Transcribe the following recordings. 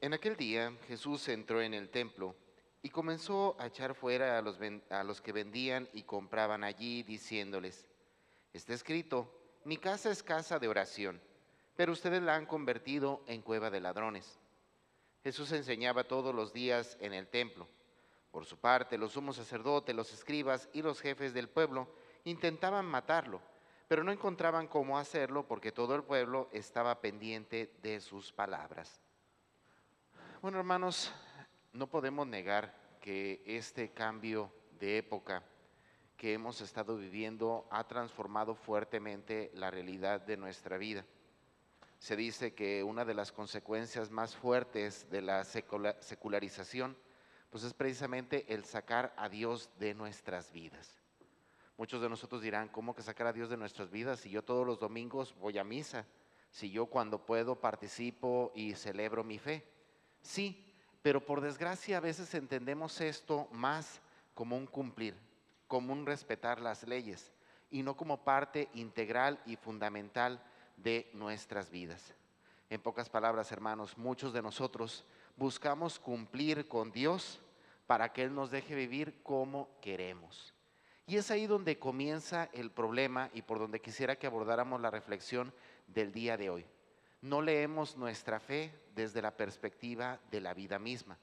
En aquel día Jesús entró en el templo y comenzó a echar fuera a los, a los que vendían y compraban allí, diciéndoles, está escrito, mi casa es casa de oración, pero ustedes la han convertido en cueva de ladrones. Jesús enseñaba todos los días en el templo. Por su parte, los sumos sacerdotes, los escribas y los jefes del pueblo intentaban matarlo, pero no encontraban cómo hacerlo porque todo el pueblo estaba pendiente de sus palabras. Bueno, hermanos, no podemos negar que este cambio de época que hemos estado viviendo ha transformado fuertemente la realidad de nuestra vida. Se dice que una de las consecuencias más fuertes de la secula- secularización pues es precisamente el sacar a Dios de nuestras vidas. Muchos de nosotros dirán, ¿cómo que sacar a Dios de nuestras vidas? Si yo todos los domingos voy a misa, si yo cuando puedo participo y celebro mi fe. Sí, pero por desgracia a veces entendemos esto más como un cumplir, como un respetar las leyes y no como parte integral y fundamental de nuestras vidas. En pocas palabras, hermanos, muchos de nosotros buscamos cumplir con Dios para que Él nos deje vivir como queremos. Y es ahí donde comienza el problema y por donde quisiera que abordáramos la reflexión del día de hoy. No leemos nuestra fe desde la perspectiva de la vida misma.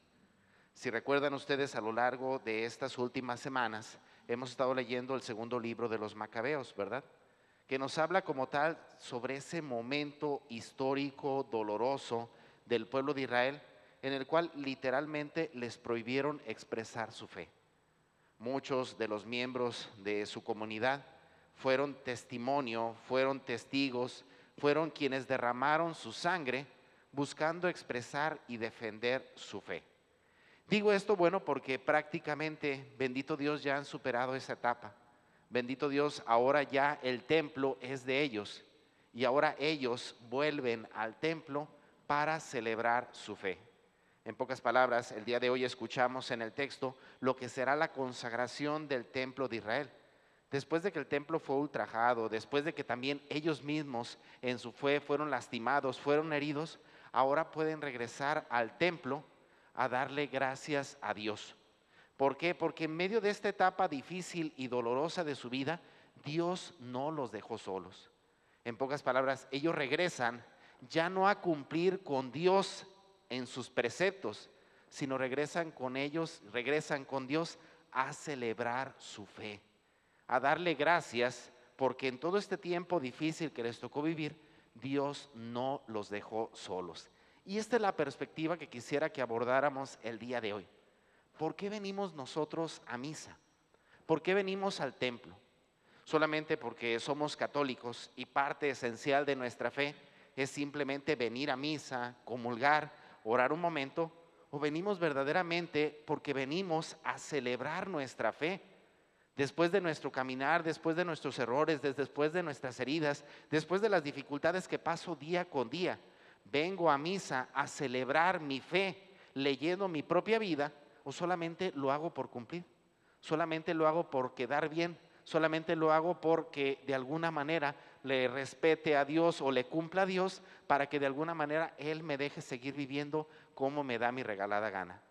Si recuerdan ustedes a lo largo de estas últimas semanas, hemos estado leyendo el segundo libro de los Macabeos, ¿verdad? Que nos habla como tal sobre ese momento histórico, doloroso del pueblo de Israel, en el cual literalmente les prohibieron expresar su fe. Muchos de los miembros de su comunidad fueron testimonio, fueron testigos, fueron quienes derramaron su sangre buscando expresar y defender su fe. Digo esto, bueno, porque prácticamente, bendito Dios, ya han superado esa etapa. Bendito Dios, ahora ya el templo es de ellos y ahora ellos vuelven al templo para celebrar su fe. En pocas palabras, el día de hoy escuchamos en el texto lo que será la consagración del templo de Israel. Después de que el templo fue ultrajado, después de que también ellos mismos en su fe fueron lastimados, fueron heridos, ahora pueden regresar al templo a darle gracias a Dios. ¿Por qué? Porque en medio de esta etapa difícil y dolorosa de su vida, Dios no los dejó solos. En pocas palabras, ellos regresan ya no a cumplir con Dios en sus preceptos, sino regresan con ellos, regresan con Dios a celebrar su fe, a darle gracias, porque en todo este tiempo difícil que les tocó vivir, Dios no los dejó solos. Y esta es la perspectiva que quisiera que abordáramos el día de hoy. ¿Por qué venimos nosotros a misa? ¿Por qué venimos al templo? Solamente porque somos católicos y parte esencial de nuestra fe es simplemente venir a misa, comulgar, orar un momento, o venimos verdaderamente porque venimos a celebrar nuestra fe. Después de nuestro caminar, después de nuestros errores, des- después de nuestras heridas, después de las dificultades que paso día con día, vengo a misa a celebrar mi fe, leyendo mi propia vida, o solamente lo hago por cumplir, solamente lo hago por quedar bien, solamente lo hago porque de alguna manera le respete a Dios o le cumpla a Dios para que de alguna manera Él me deje seguir viviendo como me da mi regalada gana.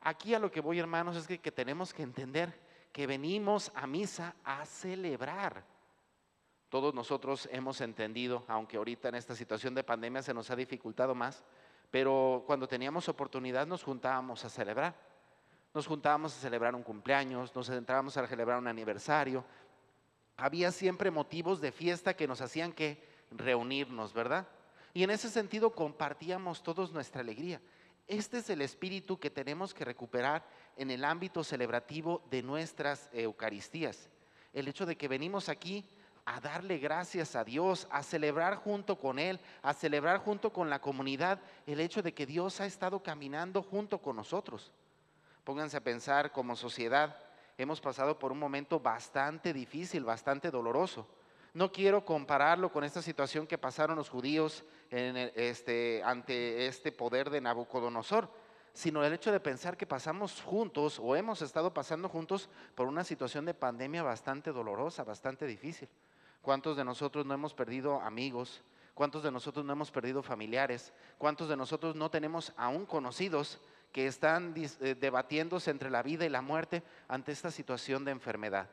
Aquí a lo que voy, hermanos, es que, que tenemos que entender que venimos a misa a celebrar. Todos nosotros hemos entendido, aunque ahorita en esta situación de pandemia se nos ha dificultado más, pero cuando teníamos oportunidad nos juntábamos a celebrar. Nos juntábamos a celebrar un cumpleaños, nos entrábamos a celebrar un aniversario. Había siempre motivos de fiesta que nos hacían que reunirnos, ¿verdad? Y en ese sentido compartíamos todos nuestra alegría. Este es el espíritu que tenemos que recuperar en el ámbito celebrativo de nuestras Eucaristías. El hecho de que venimos aquí a darle gracias a Dios, a celebrar junto con Él, a celebrar junto con la comunidad el hecho de que Dios ha estado caminando junto con nosotros. Pónganse a pensar como sociedad, hemos pasado por un momento bastante difícil, bastante doloroso. No quiero compararlo con esta situación que pasaron los judíos este, ante este poder de Nabucodonosor, sino el hecho de pensar que pasamos juntos o hemos estado pasando juntos por una situación de pandemia bastante dolorosa, bastante difícil. ¿Cuántos de nosotros no hemos perdido amigos? ¿Cuántos de nosotros no hemos perdido familiares? ¿Cuántos de nosotros no tenemos aún conocidos que están eh, debatiéndose entre la vida y la muerte ante esta situación de enfermedad?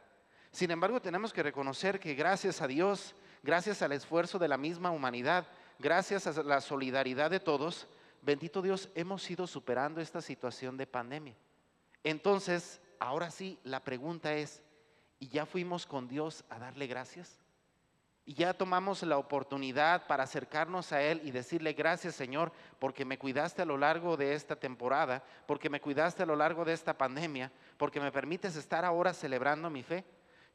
Sin embargo, tenemos que reconocer que gracias a Dios, gracias al esfuerzo de la misma humanidad, gracias a la solidaridad de todos, bendito Dios, hemos ido superando esta situación de pandemia. Entonces, ahora sí, la pregunta es, ¿y ya fuimos con Dios a darle gracias? Y ya tomamos la oportunidad para acercarnos a Él y decirle gracias Señor porque me cuidaste a lo largo de esta temporada, porque me cuidaste a lo largo de esta pandemia, porque me permites estar ahora celebrando mi fe.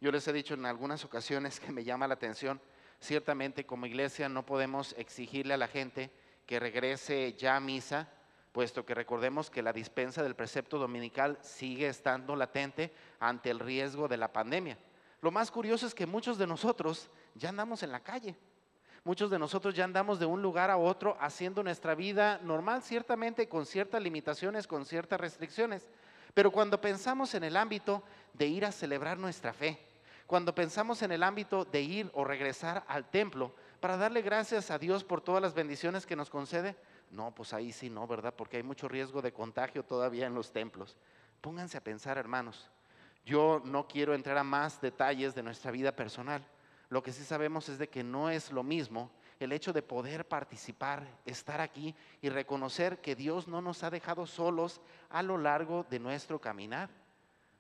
Yo les he dicho en algunas ocasiones que me llama la atención, ciertamente como iglesia no podemos exigirle a la gente que regrese ya a misa, puesto que recordemos que la dispensa del precepto dominical sigue estando latente ante el riesgo de la pandemia. Lo más curioso es que muchos de nosotros ya andamos en la calle. Muchos de nosotros ya andamos de un lugar a otro haciendo nuestra vida normal, ciertamente con ciertas limitaciones, con ciertas restricciones. Pero cuando pensamos en el ámbito de ir a celebrar nuestra fe, cuando pensamos en el ámbito de ir o regresar al templo para darle gracias a Dios por todas las bendiciones que nos concede, no, pues ahí sí no, ¿verdad? Porque hay mucho riesgo de contagio todavía en los templos. Pónganse a pensar, hermanos. Yo no quiero entrar a más detalles de nuestra vida personal, lo que sí sabemos es de que no es lo mismo el hecho de poder participar, estar aquí y reconocer que Dios no nos ha dejado solos a lo largo de nuestro caminar.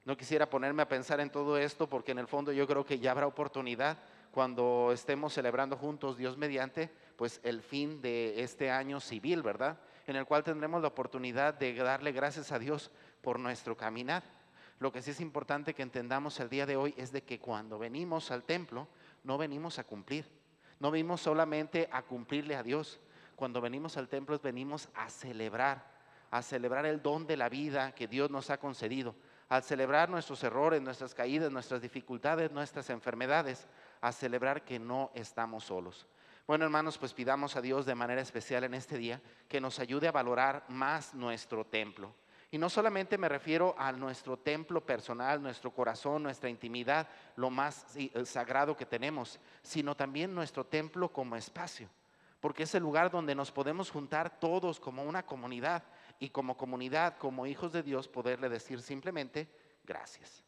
No quisiera ponerme a pensar en todo esto porque en el fondo yo creo que ya habrá oportunidad cuando estemos celebrando juntos Dios mediante, pues el fin de este año civil, ¿verdad? En el cual tendremos la oportunidad de darle gracias a Dios por nuestro caminar. Lo que sí es importante que entendamos el día de hoy es de que cuando venimos al templo, no venimos a cumplir, no venimos solamente a cumplirle a Dios. Cuando venimos al templo venimos a celebrar, a celebrar el don de la vida que Dios nos ha concedido, a celebrar nuestros errores, nuestras caídas, nuestras dificultades, nuestras enfermedades, a celebrar que no estamos solos. Bueno, hermanos, pues pidamos a Dios de manera especial en este día que nos ayude a valorar más nuestro templo. Y no solamente me refiero a nuestro templo personal, nuestro corazón, nuestra intimidad, lo más sagrado que tenemos, sino también nuestro templo como espacio, porque es el lugar donde nos podemos juntar todos como una comunidad y como comunidad, como hijos de Dios, poderle decir simplemente gracias.